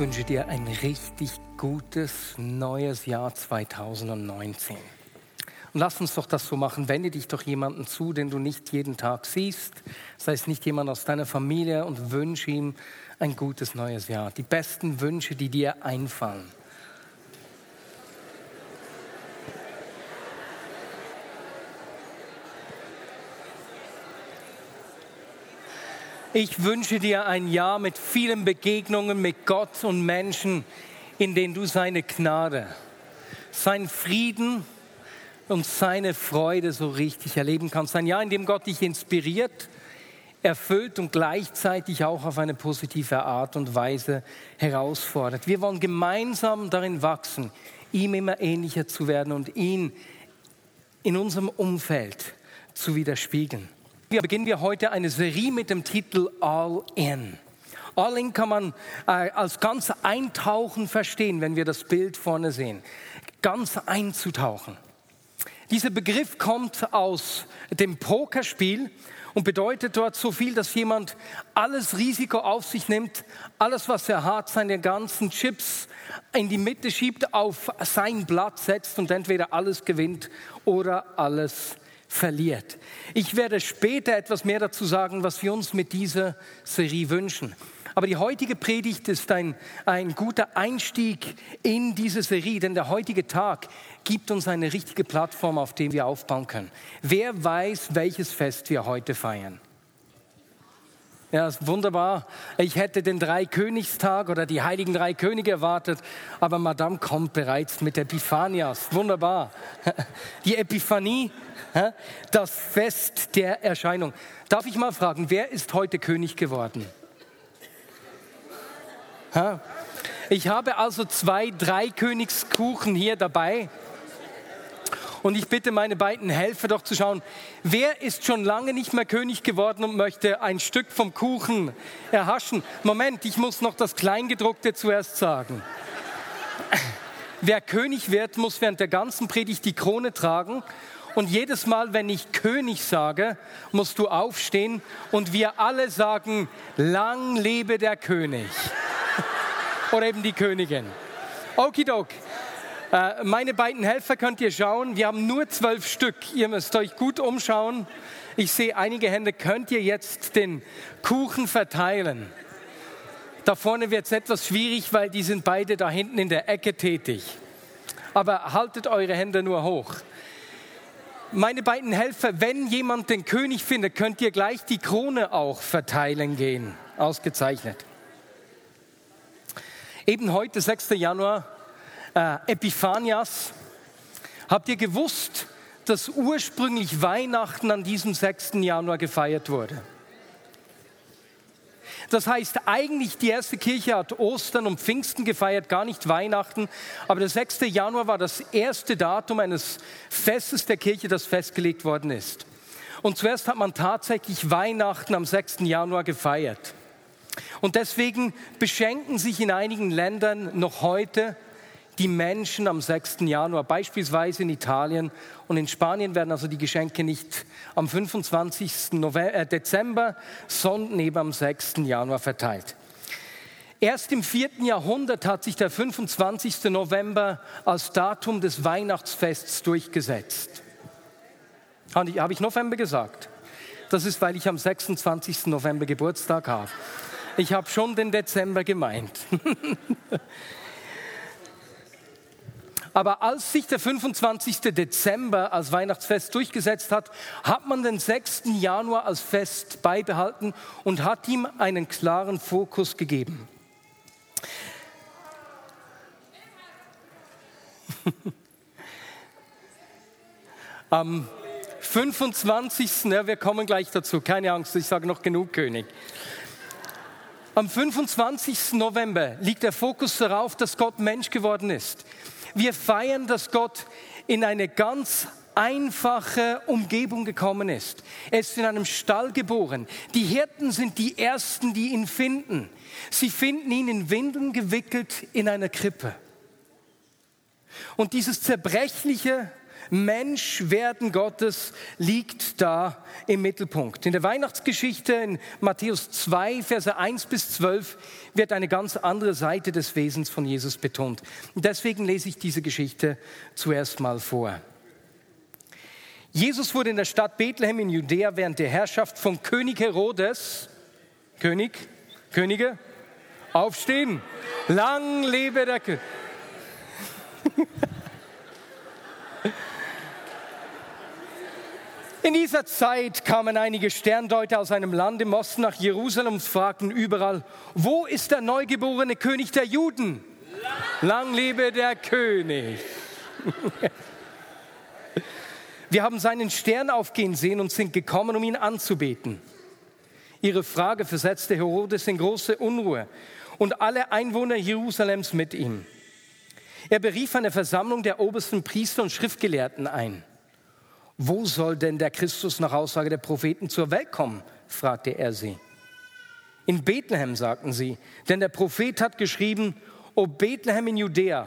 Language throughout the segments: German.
Wünsche dir ein richtig gutes neues Jahr 2019. Und lass uns doch das so machen. Wende dich doch jemanden zu, den du nicht jeden Tag siehst. Das heißt nicht jemand aus deiner Familie und wünsche ihm ein gutes neues Jahr. Die besten Wünsche, die dir einfallen. Ich wünsche dir ein Jahr mit vielen Begegnungen mit Gott und Menschen, in denen du seine Gnade, seinen Frieden und seine Freude so richtig erleben kannst. Ein Jahr, in dem Gott dich inspiriert, erfüllt und gleichzeitig auch auf eine positive Art und Weise herausfordert. Wir wollen gemeinsam darin wachsen, ihm immer ähnlicher zu werden und ihn in unserem Umfeld zu widerspiegeln. Wir beginnen wir heute eine Serie mit dem Titel All In. All In kann man äh, als ganz eintauchen verstehen, wenn wir das Bild vorne sehen. Ganz einzutauchen. Dieser Begriff kommt aus dem Pokerspiel und bedeutet dort so viel, dass jemand alles Risiko auf sich nimmt, alles, was er hat, seine ganzen Chips in die Mitte schiebt, auf sein Blatt setzt und entweder alles gewinnt oder alles verliert. Ich werde später etwas mehr dazu sagen, was wir uns mit dieser Serie wünschen. Aber die heutige Predigt ist ein, ein guter Einstieg in diese Serie, denn der heutige Tag gibt uns eine richtige Plattform, auf der wir aufbauen können. Wer weiß, welches Fest wir heute feiern? Ja, ist wunderbar. Ich hätte den Dreikönigstag oder die heiligen drei Könige erwartet, aber Madame kommt bereits mit Epiphanias. Wunderbar. Die Epiphanie, das Fest der Erscheinung. Darf ich mal fragen, wer ist heute König geworden? Ich habe also zwei Dreikönigskuchen hier dabei. Und ich bitte meine beiden Helfer doch zu schauen, wer ist schon lange nicht mehr König geworden und möchte ein Stück vom Kuchen erhaschen. Moment, ich muss noch das Kleingedruckte zuerst sagen. Wer König wird, muss während der ganzen Predigt die Krone tragen. Und jedes Mal, wenn ich König sage, musst du aufstehen und wir alle sagen, lang lebe der König. Oder eben die Königin. Okidok. Äh, meine beiden Helfer könnt ihr schauen. Wir haben nur zwölf Stück. Ihr müsst euch gut umschauen. Ich sehe einige Hände. Könnt ihr jetzt den Kuchen verteilen? Da vorne wird es etwas schwierig, weil die sind beide da hinten in der Ecke tätig. Aber haltet eure Hände nur hoch. Meine beiden Helfer, wenn jemand den König findet, könnt ihr gleich die Krone auch verteilen gehen. Ausgezeichnet. Eben heute, 6. Januar, äh, Epiphanias. Habt ihr gewusst, dass ursprünglich Weihnachten an diesem 6. Januar gefeiert wurde? Das heißt, eigentlich die erste Kirche hat Ostern und Pfingsten gefeiert, gar nicht Weihnachten. Aber der 6. Januar war das erste Datum eines Festes der Kirche, das festgelegt worden ist. Und zuerst hat man tatsächlich Weihnachten am 6. Januar gefeiert. Und deswegen beschenken sich in einigen Ländern noch heute die Menschen am 6. Januar, beispielsweise in Italien und in Spanien werden also die Geschenke nicht am 25. November, äh, Dezember, sondern eben am 6. Januar verteilt. Erst im vierten Jahrhundert hat sich der 25. November als Datum des Weihnachtsfests durchgesetzt. Habe ich November gesagt? Das ist, weil ich am 26. November Geburtstag habe. Ich habe schon den Dezember gemeint. Aber als sich der 25. Dezember als Weihnachtsfest durchgesetzt hat, hat man den 6. Januar als Fest beibehalten und hat ihm einen klaren Fokus gegeben. Am 25. Ja, wir kommen gleich dazu, keine Angst, ich sage noch genug König. Am 25. November liegt der Fokus darauf, dass Gott Mensch geworden ist. Wir feiern, dass Gott in eine ganz einfache Umgebung gekommen ist. Er ist in einem Stall geboren. Die Hirten sind die Ersten, die ihn finden. Sie finden ihn in Windeln gewickelt in einer Krippe. Und dieses zerbrechliche Menschwerden Gottes liegt da im Mittelpunkt. In der Weihnachtsgeschichte in Matthäus 2, Verse 1 bis 12 wird eine ganz andere Seite des Wesens von Jesus betont. Deswegen lese ich diese Geschichte zuerst mal vor. Jesus wurde in der Stadt Bethlehem in Judäa während der Herrschaft von König Herodes, König, Könige, aufstehen, lang lebe der König. In dieser Zeit kamen einige Sterndeuter aus einem Land im Osten nach Jerusalem und fragten überall, wo ist der neugeborene König der Juden? Lang lebe der König. Wir haben seinen Stern aufgehen sehen und sind gekommen, um ihn anzubeten. Ihre Frage versetzte Herodes in große Unruhe und alle Einwohner Jerusalems mit ihm. Er berief eine Versammlung der obersten Priester und Schriftgelehrten ein. Wo soll denn der Christus nach Aussage der Propheten zur Welt kommen? fragte er sie. In Bethlehem, sagten sie, denn der Prophet hat geschrieben, O Bethlehem in Judäa,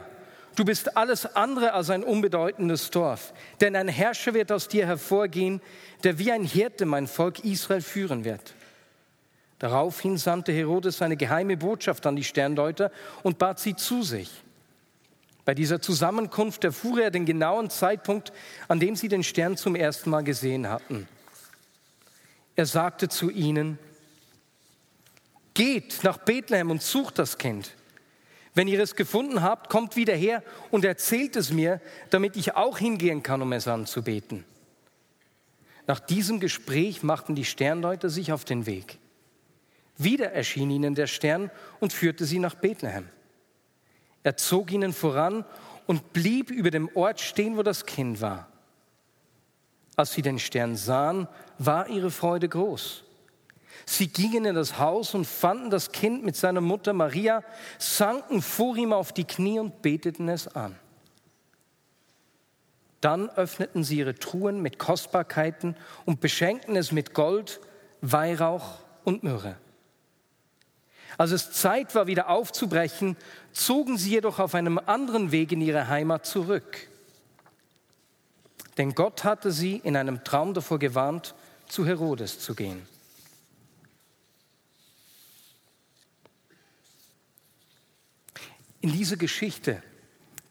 du bist alles andere als ein unbedeutendes Dorf, denn ein Herrscher wird aus dir hervorgehen, der wie ein Hirte mein Volk Israel führen wird. Daraufhin sandte Herodes eine geheime Botschaft an die Sterndeuter und bat sie zu sich. Bei dieser Zusammenkunft erfuhr er den genauen Zeitpunkt, an dem sie den Stern zum ersten Mal gesehen hatten. Er sagte zu ihnen, geht nach Bethlehem und sucht das Kind. Wenn ihr es gefunden habt, kommt wieder her und erzählt es mir, damit ich auch hingehen kann, um es anzubeten. Nach diesem Gespräch machten die Sterndeuter sich auf den Weg. Wieder erschien ihnen der Stern und führte sie nach Bethlehem. Er zog ihnen voran und blieb über dem Ort stehen, wo das Kind war. Als sie den Stern sahen, war ihre Freude groß. Sie gingen in das Haus und fanden das Kind mit seiner Mutter Maria, sanken vor ihm auf die Knie und beteten es an. Dann öffneten sie ihre Truhen mit Kostbarkeiten und beschenkten es mit Gold, Weihrauch und Myrrhe. Als es Zeit war, wieder aufzubrechen, zogen sie jedoch auf einem anderen Weg in ihre Heimat zurück. Denn Gott hatte sie in einem Traum davor gewarnt, zu Herodes zu gehen. In dieser Geschichte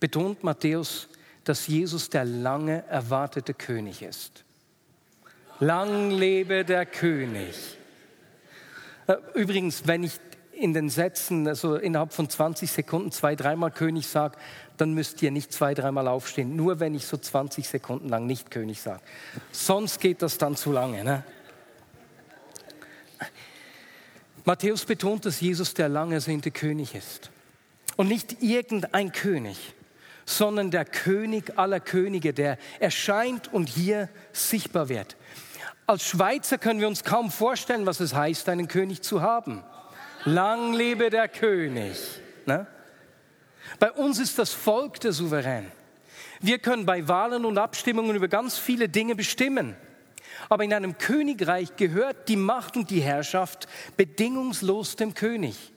betont Matthäus, dass Jesus der lange erwartete König ist. Lang lebe der König. Äh, übrigens, wenn ich in den Sätzen, also innerhalb von 20 Sekunden zwei, dreimal König sage, dann müsst ihr nicht zwei, dreimal aufstehen. Nur wenn ich so 20 Sekunden lang nicht König sage. Sonst geht das dann zu lange. Ne? Matthäus betont, dass Jesus der lang ersehnte König ist. Und nicht irgendein König, sondern der König aller Könige, der erscheint und hier sichtbar wird. Als Schweizer können wir uns kaum vorstellen, was es heißt, einen König zu haben. Lang lebe der König. Ne? Bei uns ist das Volk der Souverän. Wir können bei Wahlen und Abstimmungen über ganz viele Dinge bestimmen. Aber in einem Königreich gehört die Macht und die Herrschaft bedingungslos dem König.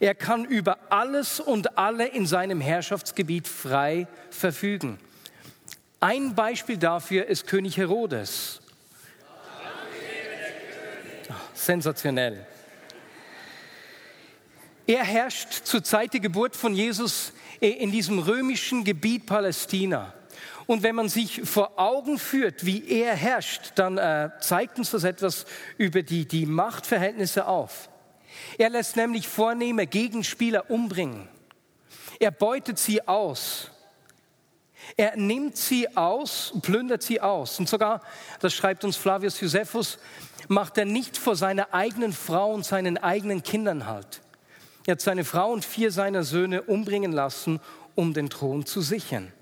Er kann über alles und alle in seinem Herrschaftsgebiet frei verfügen. Ein Beispiel dafür ist König Herodes. Sensationell. Er herrscht zur Zeit der Geburt von Jesus in diesem römischen Gebiet Palästina. Und wenn man sich vor Augen führt, wie er herrscht, dann äh, zeigt uns das etwas über die, die Machtverhältnisse auf. Er lässt nämlich vornehme Gegenspieler umbringen. Er beutet sie aus. Er nimmt sie aus, plündert sie aus. Und sogar, das schreibt uns Flavius Josephus, macht er nicht vor seiner eigenen Frau und seinen eigenen Kindern halt. Er hat seine Frau und vier seiner Söhne umbringen lassen, um den Thron zu sichern.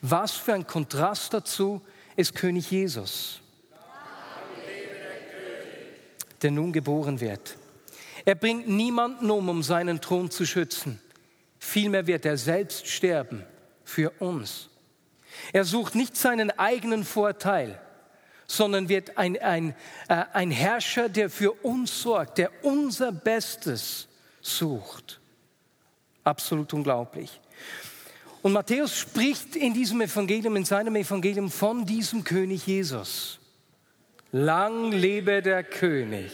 Was für ein Kontrast dazu ist König Jesus. der nun geboren wird. Er bringt niemanden um, um seinen Thron zu schützen. Vielmehr wird er selbst sterben für uns. Er sucht nicht seinen eigenen Vorteil, sondern wird ein, ein, äh, ein Herrscher, der für uns sorgt, der unser Bestes sucht. Absolut unglaublich. Und Matthäus spricht in diesem Evangelium, in seinem Evangelium von diesem König Jesus. Lang lebe der König.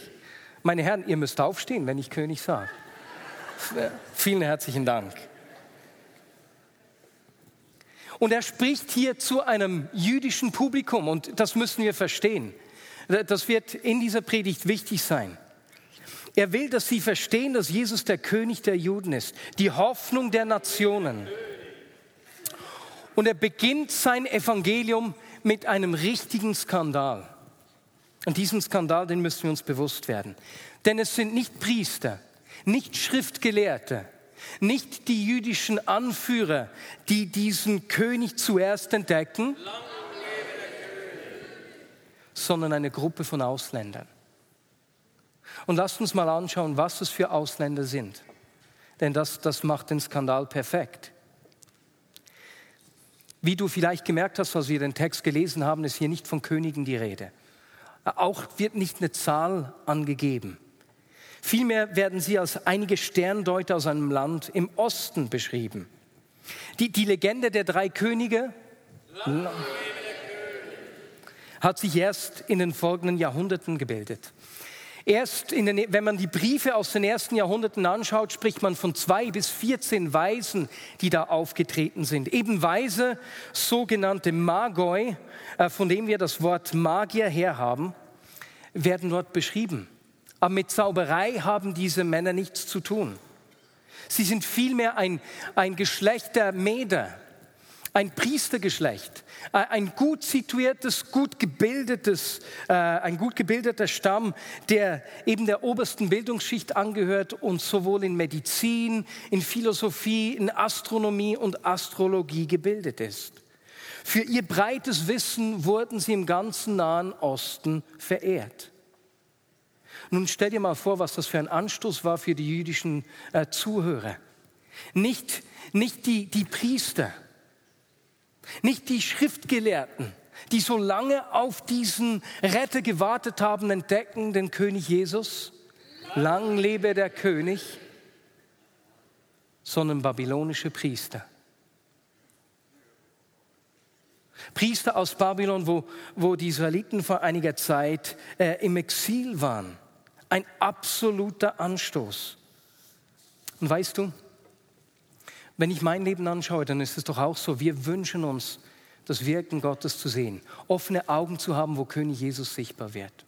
Meine Herren, ihr müsst aufstehen, wenn ich König sage. Vielen herzlichen Dank. Und er spricht hier zu einem jüdischen Publikum und das müssen wir verstehen. Das wird in dieser Predigt wichtig sein. Er will, dass sie verstehen, dass Jesus der König der Juden ist, die Hoffnung der Nationen. Und er beginnt sein Evangelium mit einem richtigen Skandal. Und diesen Skandal, den müssen wir uns bewusst werden. Denn es sind nicht Priester, nicht Schriftgelehrte, nicht die jüdischen Anführer, die diesen König zuerst entdecken, sondern eine Gruppe von Ausländern. Und lasst uns mal anschauen, was es für Ausländer sind. Denn das, das macht den Skandal perfekt. Wie du vielleicht gemerkt hast, als wir den Text gelesen haben, ist hier nicht von Königen die Rede. Auch wird nicht eine Zahl angegeben. Vielmehr werden sie als einige Sterndeuter aus einem Land im Osten beschrieben. Die, die Legende der drei Könige hat sich erst in den folgenden Jahrhunderten gebildet. Erst den, wenn man die Briefe aus den ersten Jahrhunderten anschaut, spricht man von zwei bis 14 Weisen, die da aufgetreten sind. Eben Weise, sogenannte Magoi, äh, von dem wir das Wort Magier herhaben, werden dort beschrieben. Aber mit Zauberei haben diese Männer nichts zu tun. Sie sind vielmehr ein, ein Geschlecht der Meder, ein Priestergeschlecht, äh, ein gut situiertes, gut gebildetes, äh, ein gut gebildeter Stamm, der eben der obersten Bildungsschicht angehört und sowohl in Medizin, in Philosophie, in Astronomie und Astrologie gebildet ist. Für ihr breites Wissen wurden sie im ganzen Nahen Osten verehrt. Nun stell dir mal vor, was das für ein Anstoß war für die jüdischen äh, Zuhörer. Nicht, nicht die, die Priester, nicht die Schriftgelehrten, die so lange auf diesen Retter gewartet haben, entdecken den König Jesus. Lang lebe der König, sondern babylonische Priester. Priester aus Babylon, wo, wo die Israeliten vor einiger Zeit äh, im Exil waren. Ein absoluter Anstoß. Und weißt du, wenn ich mein Leben anschaue, dann ist es doch auch so, wir wünschen uns, das Wirken Gottes zu sehen, offene Augen zu haben, wo König Jesus sichtbar wird.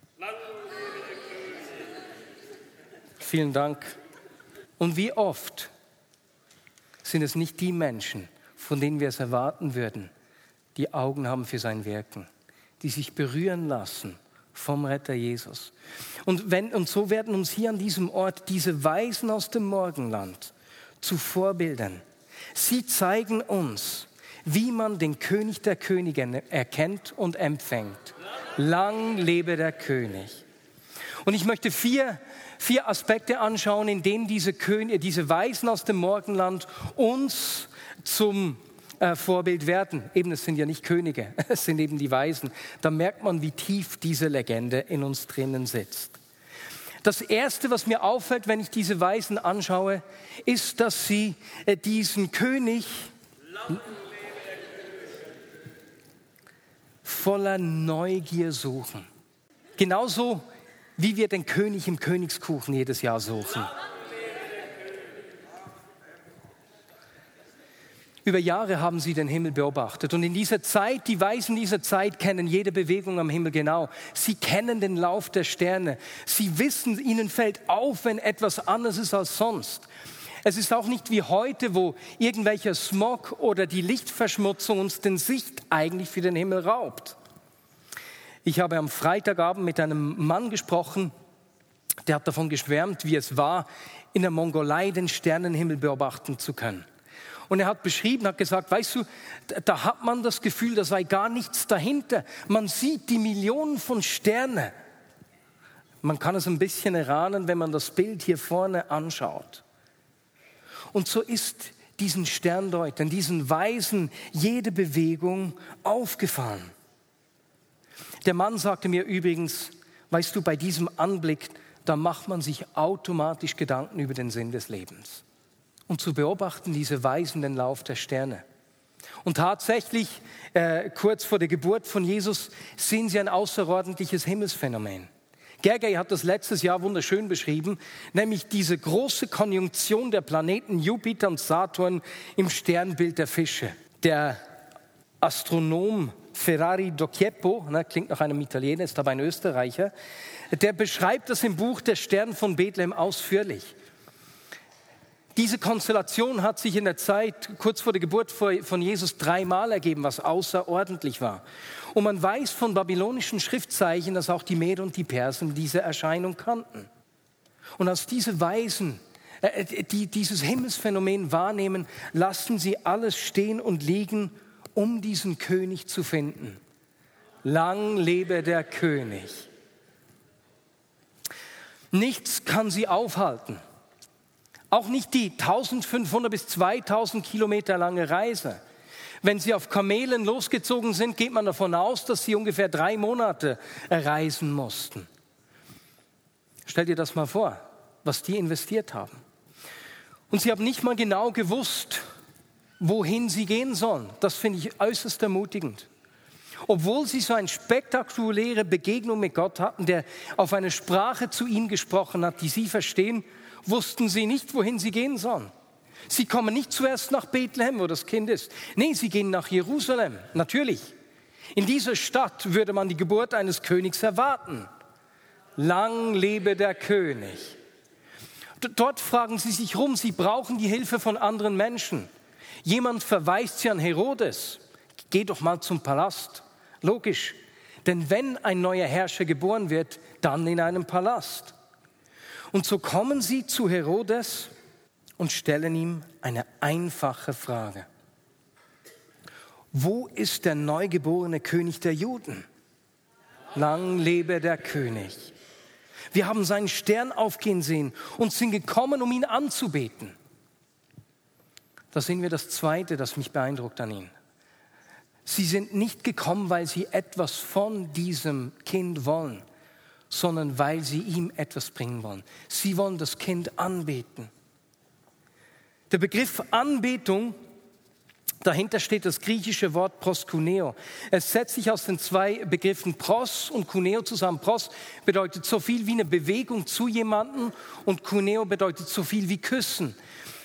Vielen Dank. Und wie oft sind es nicht die Menschen, von denen wir es erwarten würden, die Augen haben für sein Wirken, die sich berühren lassen vom Retter Jesus. Und, wenn, und so werden uns hier an diesem Ort diese Weisen aus dem Morgenland zu Vorbildern. Sie zeigen uns, wie man den König der Könige erkennt und empfängt. Lang lebe der König. Und ich möchte vier, vier Aspekte anschauen, in denen diese, König, diese Weisen aus dem Morgenland uns zum äh, Vorbild werden. Eben, es sind ja nicht Könige, es sind eben die Weisen. Da merkt man, wie tief diese Legende in uns drinnen sitzt. Das Erste, was mir auffällt, wenn ich diese Weisen anschaue, ist, dass sie äh, diesen König voller Neugier suchen. Genauso wie wir den König im Königskuchen jedes Jahr suchen. Über Jahre haben sie den Himmel beobachtet. Und in dieser Zeit, die Weisen dieser Zeit kennen jede Bewegung am Himmel genau. Sie kennen den Lauf der Sterne. Sie wissen, ihnen fällt auf, wenn etwas anders ist als sonst. Es ist auch nicht wie heute, wo irgendwelcher Smog oder die Lichtverschmutzung uns den Sicht eigentlich für den Himmel raubt. Ich habe am Freitagabend mit einem Mann gesprochen, der hat davon geschwärmt, wie es war, in der Mongolei den Sternenhimmel beobachten zu können. Und er hat beschrieben, hat gesagt, weißt du, da hat man das Gefühl, da sei gar nichts dahinter. Man sieht die Millionen von Sternen. Man kann es ein bisschen erahnen, wenn man das Bild hier vorne anschaut. Und so ist diesen Sterndeutern, diesen Weisen jede Bewegung aufgefahren. Der Mann sagte mir übrigens, weißt du, bei diesem Anblick, da macht man sich automatisch Gedanken über den Sinn des Lebens. Und zu beobachten diese Weisen den Lauf der Sterne. Und tatsächlich, äh, kurz vor der Geburt von Jesus, sehen sie ein außerordentliches Himmelsphänomen. Gergely hat das letztes Jahr wunderschön beschrieben, nämlich diese große Konjunktion der Planeten Jupiter und Saturn im Sternbild der Fische. Der Astronom Ferrari Docchieppo, ne, klingt nach einem Italiener, ist aber ein Österreicher, der beschreibt das im Buch Der Stern von Bethlehem ausführlich. Diese Konstellation hat sich in der Zeit kurz vor der Geburt von Jesus dreimal ergeben, was außerordentlich war. Und man weiß von babylonischen Schriftzeichen, dass auch die Meder und die Persen diese Erscheinung kannten. Und als diese Weisen äh, die dieses Himmelsphänomen wahrnehmen, lassen sie alles stehen und liegen, um diesen König zu finden. Lang lebe der König. Nichts kann sie aufhalten. Auch nicht die 1500 bis 2000 Kilometer lange Reise. Wenn sie auf Kamelen losgezogen sind, geht man davon aus, dass sie ungefähr drei Monate reisen mussten. Stell dir das mal vor, was die investiert haben. Und sie haben nicht mal genau gewusst, wohin sie gehen sollen. Das finde ich äußerst ermutigend. Obwohl sie so eine spektakuläre Begegnung mit Gott hatten, der auf eine Sprache zu ihnen gesprochen hat, die sie verstehen, wussten sie nicht, wohin sie gehen sollen. Sie kommen nicht zuerst nach Bethlehem, wo das Kind ist. Nee, sie gehen nach Jerusalem, natürlich. In dieser Stadt würde man die Geburt eines Königs erwarten. Lang lebe der König. Dort fragen sie sich rum, sie brauchen die Hilfe von anderen Menschen. Jemand verweist sie an Herodes. Geh doch mal zum Palast. Logisch. Denn wenn ein neuer Herrscher geboren wird, dann in einem Palast. Und so kommen sie zu Herodes und stellen ihm eine einfache Frage. Wo ist der neugeborene König der Juden? Lang lebe der König. Wir haben seinen Stern aufgehen sehen und sind gekommen, um ihn anzubeten. Da sehen wir das Zweite, das mich beeindruckt an ihnen. Sie sind nicht gekommen, weil sie etwas von diesem Kind wollen, sondern weil sie ihm etwas bringen wollen. Sie wollen das Kind anbeten. Der Begriff Anbetung, dahinter steht das griechische Wort proskuneo. Es setzt sich aus den zwei Begriffen pros und kuneo zusammen. Pros bedeutet so viel wie eine Bewegung zu jemandem und kuneo bedeutet so viel wie küssen.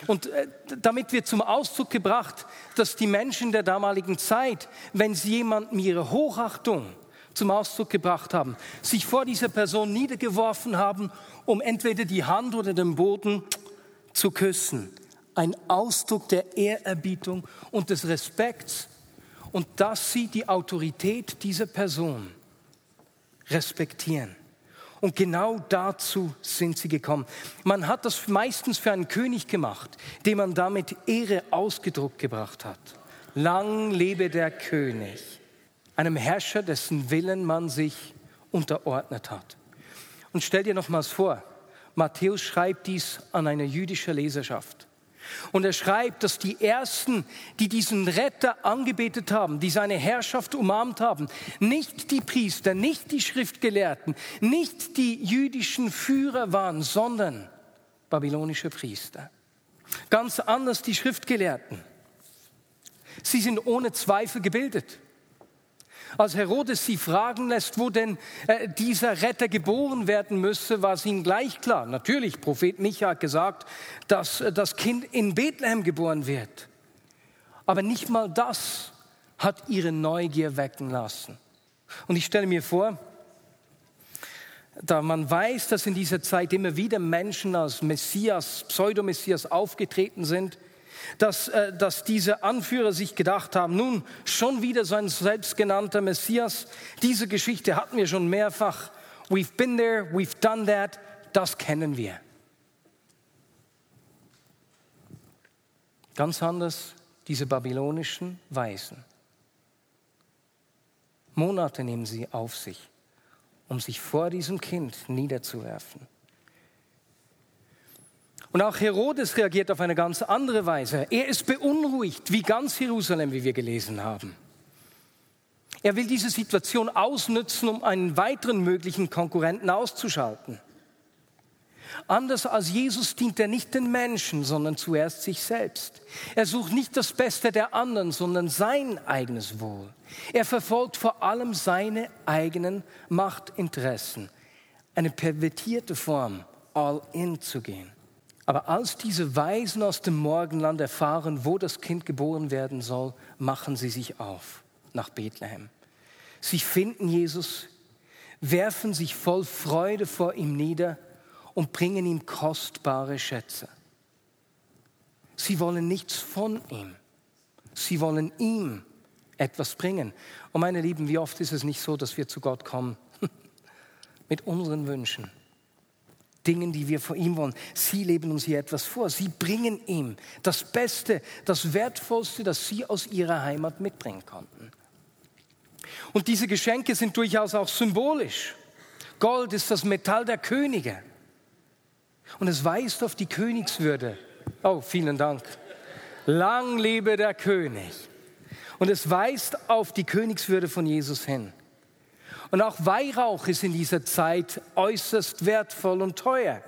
Und äh, damit wird zum Ausdruck gebracht, dass die Menschen der damaligen Zeit, wenn sie jemandem ihre Hochachtung zum Ausdruck gebracht haben, sich vor dieser Person niedergeworfen haben, um entweder die Hand oder den Boden zu küssen ein Ausdruck der Ehrerbietung und des Respekts und dass sie die Autorität dieser Person respektieren. Und genau dazu sind sie gekommen. Man hat das meistens für einen König gemacht, dem man damit Ehre ausgedruckt gebracht hat. Lang lebe der König, einem Herrscher, dessen Willen man sich unterordnet hat. Und stell dir nochmals vor, Matthäus schreibt dies an eine jüdische Leserschaft. Und er schreibt, dass die Ersten, die diesen Retter angebetet haben, die seine Herrschaft umarmt haben, nicht die Priester, nicht die Schriftgelehrten, nicht die jüdischen Führer waren, sondern babylonische Priester. Ganz anders die Schriftgelehrten. Sie sind ohne Zweifel gebildet als Herodes sie fragen lässt, wo denn äh, dieser Retter geboren werden müsse, war es ihnen gleich klar. Natürlich, Prophet Micha hat gesagt, dass äh, das Kind in Bethlehem geboren wird. Aber nicht mal das hat ihre Neugier wecken lassen. Und ich stelle mir vor, da man weiß, dass in dieser Zeit immer wieder Menschen als Messias, Pseudomessias aufgetreten sind, dass, äh, dass diese Anführer sich gedacht haben, nun schon wieder so ein selbstgenannter Messias. Diese Geschichte hatten wir schon mehrfach. We've been there, we've done that. Das kennen wir. Ganz anders diese babylonischen Weisen. Monate nehmen sie auf sich, um sich vor diesem Kind niederzuwerfen. Und auch Herodes reagiert auf eine ganz andere Weise. Er ist beunruhigt, wie ganz Jerusalem, wie wir gelesen haben. Er will diese Situation ausnutzen, um einen weiteren möglichen Konkurrenten auszuschalten. Anders als Jesus dient er nicht den Menschen, sondern zuerst sich selbst. Er sucht nicht das Beste der anderen, sondern sein eigenes Wohl. Er verfolgt vor allem seine eigenen Machtinteressen. Eine pervertierte Form, all in zu gehen. Aber als diese Weisen aus dem Morgenland erfahren, wo das Kind geboren werden soll, machen sie sich auf nach Bethlehem. Sie finden Jesus, werfen sich voll Freude vor ihm nieder und bringen ihm kostbare Schätze. Sie wollen nichts von ihm. Sie wollen ihm etwas bringen. Und meine Lieben, wie oft ist es nicht so, dass wir zu Gott kommen mit unseren Wünschen, Dingen, die wir vor ihm wollen. Sie leben uns hier etwas vor. Sie bringen ihm das Beste, das Wertvollste, das sie aus ihrer Heimat mitbringen konnten. Und diese Geschenke sind durchaus auch symbolisch. Gold ist das Metall der Könige. Und es weist auf die Königswürde. Oh, vielen Dank. Lang lebe der König. Und es weist auf die Königswürde von Jesus hin. Und auch Weihrauch ist in dieser Zeit äußerst wertvoll und teuer.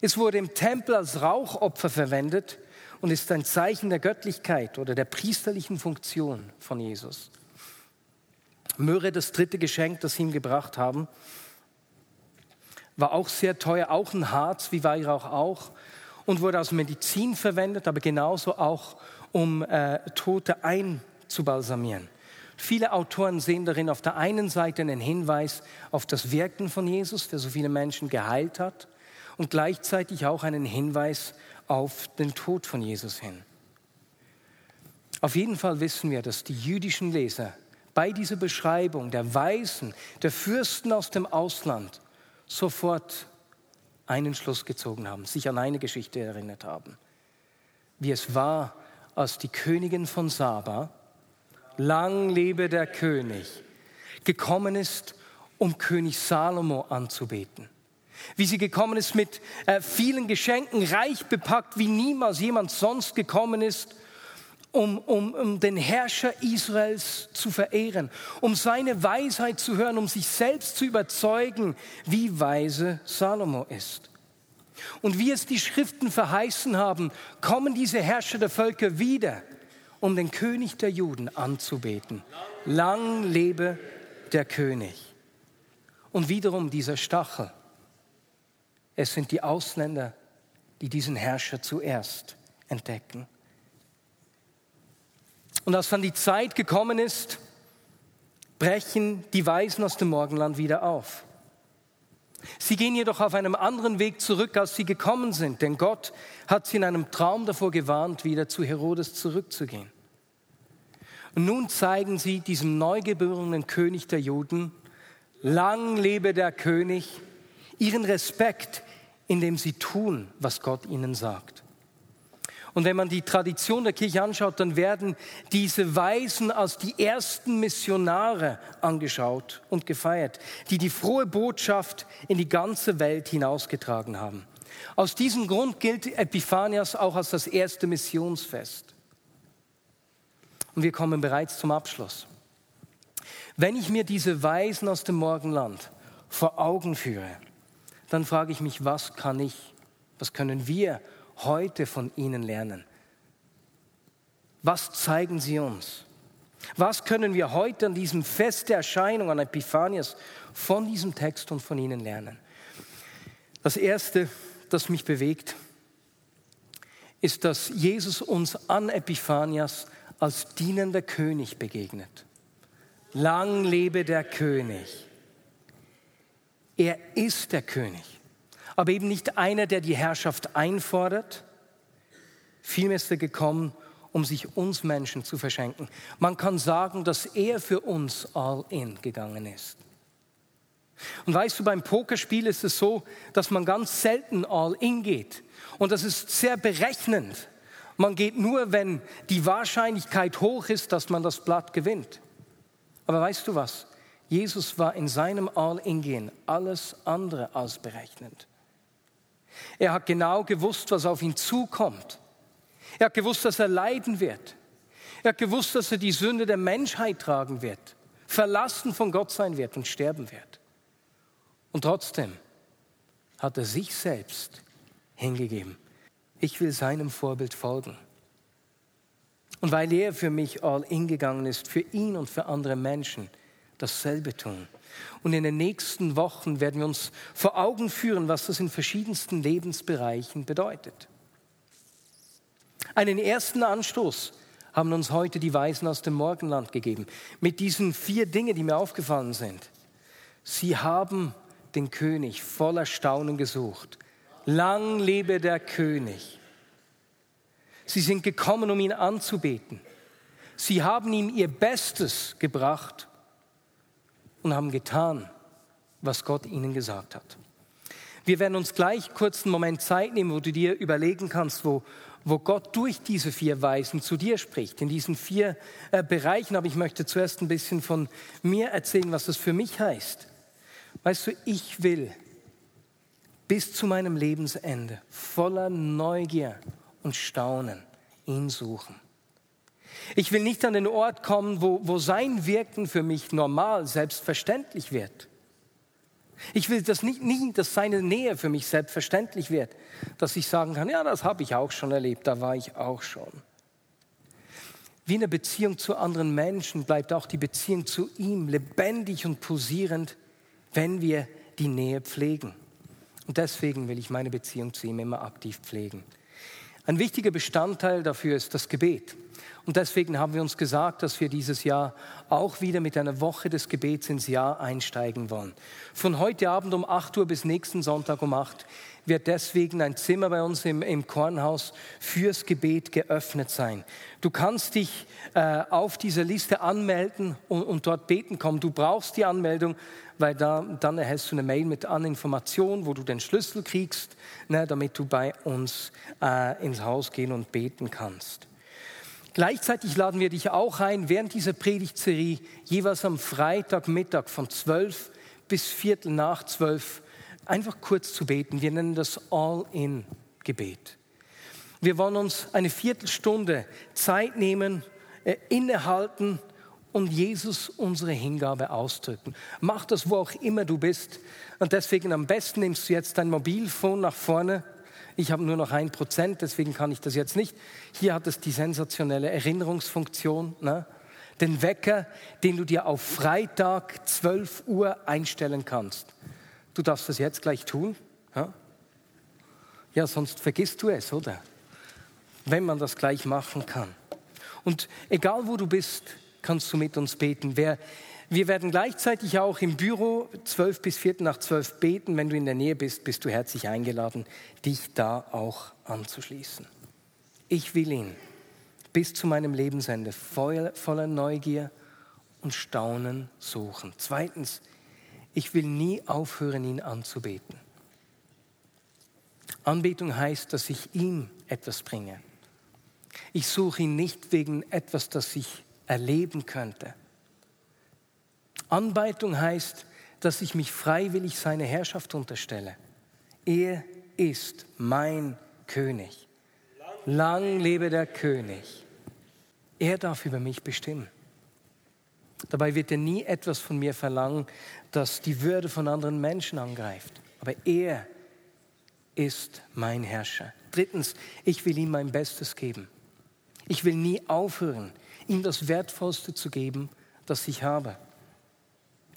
Es wurde im Tempel als Rauchopfer verwendet und ist ein Zeichen der Göttlichkeit oder der priesterlichen Funktion von Jesus. Myrrhe, das dritte Geschenk, das sie ihm gebracht haben, war auch sehr teuer, auch ein Harz wie Weihrauch auch und wurde als Medizin verwendet, aber genauso auch, um äh, Tote einzubalsamieren. Viele Autoren sehen darin auf der einen Seite einen Hinweis auf das Wirken von Jesus, der so viele Menschen geheilt hat, und gleichzeitig auch einen Hinweis auf den Tod von Jesus hin. Auf jeden Fall wissen wir, dass die jüdischen Leser bei dieser Beschreibung der Weisen, der Fürsten aus dem Ausland sofort einen Schluss gezogen haben, sich an eine Geschichte erinnert haben, wie es war, als die Königin von Saba, lang lebe der König, gekommen ist, um König Salomo anzubeten. Wie sie gekommen ist mit äh, vielen Geschenken, reich bepackt, wie niemals jemand sonst gekommen ist, um, um, um den Herrscher Israels zu verehren, um seine Weisheit zu hören, um sich selbst zu überzeugen, wie weise Salomo ist. Und wie es die Schriften verheißen haben, kommen diese Herrscher der Völker wieder um den König der Juden anzubeten. Lang lebe der König. Und wiederum dieser Stachel. Es sind die Ausländer, die diesen Herrscher zuerst entdecken. Und als dann die Zeit gekommen ist, brechen die Weisen aus dem Morgenland wieder auf. Sie gehen jedoch auf einem anderen Weg zurück, als sie gekommen sind, denn Gott hat sie in einem Traum davor gewarnt, wieder zu Herodes zurückzugehen. Und nun zeigen sie diesem neugeborenen König der Juden, lang lebe der König, ihren Respekt, indem sie tun, was Gott ihnen sagt. Und wenn man die Tradition der Kirche anschaut, dann werden diese Weisen als die ersten Missionare angeschaut und gefeiert, die die frohe Botschaft in die ganze Welt hinausgetragen haben. Aus diesem Grund gilt Epiphanias auch als das erste Missionsfest. Und wir kommen bereits zum Abschluss. Wenn ich mir diese Weisen aus dem Morgenland vor Augen führe, dann frage ich mich, was kann ich, was können wir heute von ihnen lernen? Was zeigen sie uns? Was können wir heute an diesem Fest der Erscheinung, an Epiphanias, von diesem Text und von ihnen lernen? Das Erste, das mich bewegt, ist, dass Jesus uns an Epiphanias als dienender König begegnet. Lang lebe der König. Er ist der König aber eben nicht einer, der die Herrschaft einfordert. Vielmehr ist er gekommen, um sich uns Menschen zu verschenken. Man kann sagen, dass er für uns all in gegangen ist. Und weißt du, beim Pokerspiel ist es so, dass man ganz selten all in geht. Und das ist sehr berechnend. Man geht nur, wenn die Wahrscheinlichkeit hoch ist, dass man das Blatt gewinnt. Aber weißt du was? Jesus war in seinem All-In-Gehen alles andere als berechnend. Er hat genau gewusst, was auf ihn zukommt. Er hat gewusst, dass er leiden wird. Er hat gewusst, dass er die Sünde der Menschheit tragen wird, verlassen von Gott sein wird und sterben wird. Und trotzdem hat er sich selbst hingegeben. Ich will seinem Vorbild folgen. Und weil er für mich all in gegangen ist, für ihn und für andere Menschen dasselbe tun. Und in den nächsten Wochen werden wir uns vor Augen führen, was das in verschiedensten Lebensbereichen bedeutet. Einen ersten Anstoß haben uns heute die Weisen aus dem Morgenland gegeben. Mit diesen vier Dingen, die mir aufgefallen sind. Sie haben den König voller Staunen gesucht. Lang lebe der König. Sie sind gekommen, um ihn anzubeten. Sie haben ihm ihr Bestes gebracht und haben getan, was Gott ihnen gesagt hat. Wir werden uns gleich kurz einen Moment Zeit nehmen, wo du dir überlegen kannst, wo, wo Gott durch diese vier Weisen zu dir spricht, in diesen vier äh, Bereichen. Aber ich möchte zuerst ein bisschen von mir erzählen, was das für mich heißt. Weißt du, ich will bis zu meinem Lebensende voller Neugier und Staunen ihn suchen. Ich will nicht an den Ort kommen, wo, wo sein Wirken für mich normal, selbstverständlich wird. Ich will das nicht, nicht, dass seine Nähe für mich selbstverständlich wird, dass ich sagen kann, ja, das habe ich auch schon erlebt, da war ich auch schon. Wie in der Beziehung zu anderen Menschen bleibt auch die Beziehung zu ihm lebendig und pulsierend, wenn wir die Nähe pflegen. Und deswegen will ich meine Beziehung zu ihm immer aktiv pflegen. Ein wichtiger Bestandteil dafür ist das Gebet. Und deswegen haben wir uns gesagt, dass wir dieses Jahr auch wieder mit einer Woche des Gebets ins Jahr einsteigen wollen. Von heute Abend um 8 Uhr bis nächsten Sonntag um 8 wird deswegen ein Zimmer bei uns im, im Kornhaus fürs Gebet geöffnet sein. Du kannst dich äh, auf dieser Liste anmelden und, und, dort beten kommen. Du brauchst die Anmeldung, weil da, dann erhältst du eine Mail mit an Informationen, wo du den Schlüssel kriegst, ne, damit du bei uns äh, ins Haus gehen und beten kannst. Gleichzeitig laden wir dich auch ein, während dieser Predigtserie jeweils am Freitagmittag von 12 bis Viertel nach 12 einfach kurz zu beten. Wir nennen das All-in-Gebet. Wir wollen uns eine Viertelstunde Zeit nehmen, äh, innehalten und Jesus unsere Hingabe ausdrücken. Mach das, wo auch immer du bist. Und deswegen am besten nimmst du jetzt dein Mobilfon nach vorne. Ich habe nur noch ein Prozent, deswegen kann ich das jetzt nicht. Hier hat es die sensationelle Erinnerungsfunktion. Ne? Den Wecker, den du dir auf Freitag 12 Uhr einstellen kannst. Du darfst das jetzt gleich tun. Ja, ja sonst vergisst du es, oder? Wenn man das gleich machen kann. Und egal wo du bist, kannst du mit uns beten. Wer, wir werden gleichzeitig auch im Büro 12 bis 4 nach 12 beten. Wenn du in der Nähe bist, bist du herzlich eingeladen, dich da auch anzuschließen. Ich will ihn bis zu meinem Lebensende voller Neugier und Staunen suchen. Zweitens, ich will nie aufhören, ihn anzubeten. Anbetung heißt, dass ich ihm etwas bringe. Ich suche ihn nicht wegen etwas, das ich erleben könnte. Anbetung heißt, dass ich mich freiwillig seine Herrschaft unterstelle. Er ist mein König. Lang lebe der König. Er darf über mich bestimmen. Dabei wird er nie etwas von mir verlangen, das die Würde von anderen Menschen angreift. Aber er ist mein Herrscher. Drittens, ich will ihm mein Bestes geben. Ich will nie aufhören, ihm das Wertvollste zu geben, das ich habe.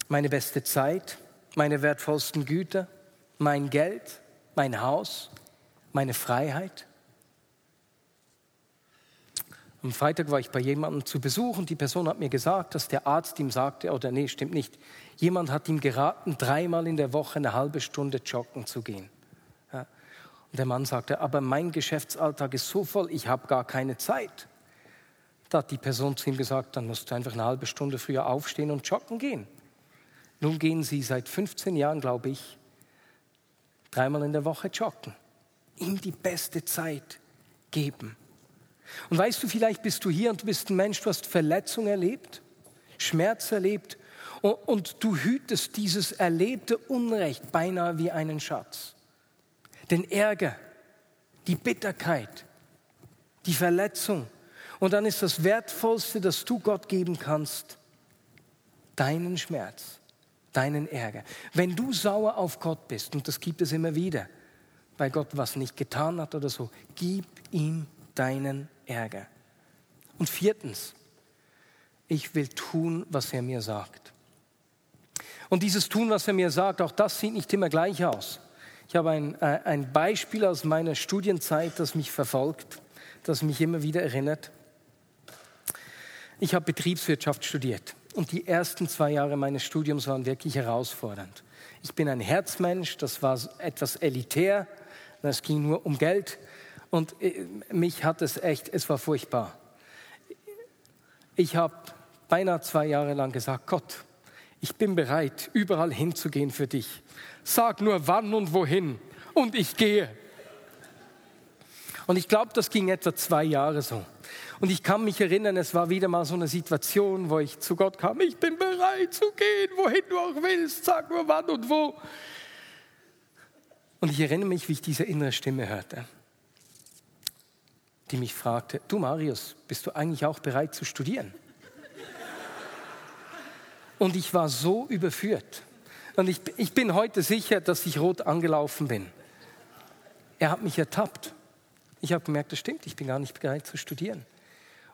Meine beste Zeit, meine wertvollsten Güter, mein Geld, mein Haus, meine Freiheit. Am Freitag war ich bei jemandem zu Besuch und die Person hat mir gesagt, dass der Arzt ihm sagte, oder nee, stimmt nicht, jemand hat ihm geraten, dreimal in der Woche eine halbe Stunde joggen zu gehen. Ja. Und der Mann sagte, aber mein Geschäftsalltag ist so voll, ich habe gar keine Zeit. Da hat die Person zu ihm gesagt, dann musst du einfach eine halbe Stunde früher aufstehen und joggen gehen. Nun gehen sie seit 15 Jahren, glaube ich, dreimal in der Woche joggen. Ihm die beste Zeit geben. Und weißt du, vielleicht bist du hier und du bist ein Mensch, du hast Verletzung erlebt, Schmerz erlebt Und du hütest dieses erlebte Unrecht beinahe wie einen Schatz. Den Ärger, die Bitterkeit, die Verletzung. Und dann ist das Wertvollste, das du Gott geben kannst, deinen Schmerz, deinen Ärger. Wenn du sauer auf Gott bist, und das gibt es immer wieder, weil Gott was nicht getan hat oder so, gib ihm deinen Ärger. Und viertens, ich will tun, was er mir sagt. Und dieses Tun, was er mir sagt, auch das sieht nicht immer gleich aus. Ich habe ein, äh, ein Beispiel aus meiner Studienzeit, das mich verfolgt, das mich immer wieder erinnert. Ich habe Betriebswirtschaft studiert und die ersten zwei Jahre meines Studiums waren wirklich herausfordernd. Ich bin ein Herzmensch, das war etwas elitär, es ging nur um Geld und äh, mich hat es echt, es war furchtbar. Ich habe beinahe zwei Jahre lang gesagt, Gott, ich bin bereit, überall hinzugehen für dich. Sag nur wann und wohin und ich gehe. Und ich glaube, das ging etwa zwei Jahre so. Und ich kann mich erinnern, es war wieder mal so eine Situation, wo ich zu Gott kam, ich bin bereit zu gehen, wohin du auch willst, sag nur wann und wo. Und ich erinnere mich, wie ich diese innere Stimme hörte, die mich fragte, du Marius, bist du eigentlich auch bereit zu studieren? Und ich war so überführt. Und ich, ich bin heute sicher, dass ich rot angelaufen bin. Er hat mich ertappt. Ich habe gemerkt, das stimmt, ich bin gar nicht bereit zu studieren.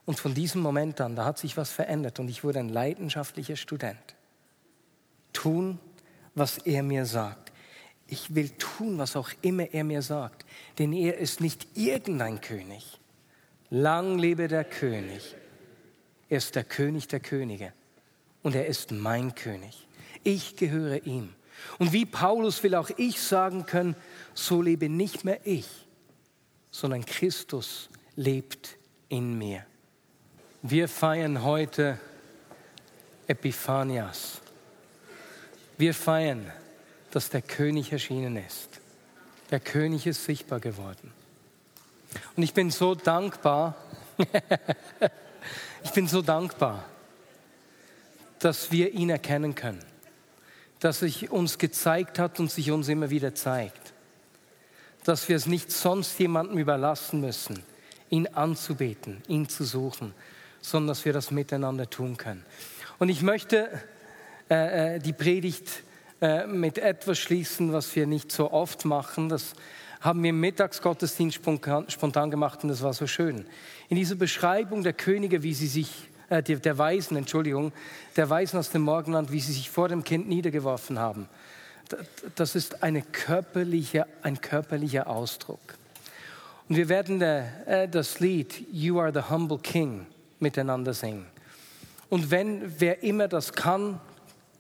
Und von diesem Moment an, da hat sich was verändert und ich wurde ein leidenschaftlicher Student. Tun, was er mir sagt. Ich will tun, was auch immer er mir sagt, denn er ist nicht irgendein König. Lang lebe der König. Er ist der König der Könige und er ist mein König. Ich gehöre ihm. Und wie Paulus will auch ich sagen können, so lebe nicht mehr ich, sondern Christus lebt in mir. Wir feiern heute Epiphanias. Wir feiern, dass der König erschienen ist. Der König ist sichtbar geworden. Und ich bin so dankbar, ich bin so dankbar, dass wir ihn erkennen können, dass sich uns gezeigt hat und sich uns immer wieder zeigt dass wir es nicht sonst jemandem überlassen müssen, ihn anzubeten, ihn zu suchen, sondern dass wir das miteinander tun können. Und ich möchte äh, äh, die Predigt äh, mit etwas schließen, was wir nicht so oft machen. Das haben wir im Mittagsgottesdienst spontan, gemacht und das war so schön. In dieser Beschreibung der Könige, wie sie sich äh, der Weisen, Entschuldigung, der Weisen aus dem Morgenland, wie sie sich vor dem Kind niedergeworfen haben das ist eine körperliche, ein körperlicher Ausdruck. Und wir werden äh, das Lied You Are the Humble King miteinander singen. Und wenn wer immer das kann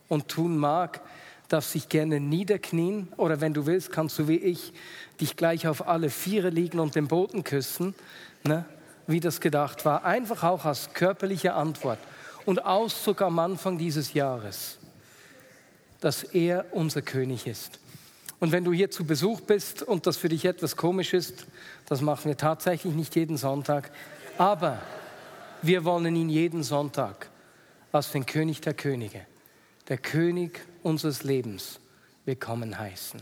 und tun mag, darf sich gerne niederknien oder wenn du willst, kannst du wie ich dich gleich auf alle Viere liegen und den Boden küssen, ne? wie das gedacht war. Einfach auch als körperliche Antwort und Ausdruck am Anfang dieses Jahres dass er unser König ist. Und wenn du hier zu Besuch bist und das für dich etwas komisch ist, das machen wir tatsächlich nicht jeden Sonntag, aber wir wollen ihn jeden Sonntag als den König der Könige, der König unseres Lebens willkommen heißen.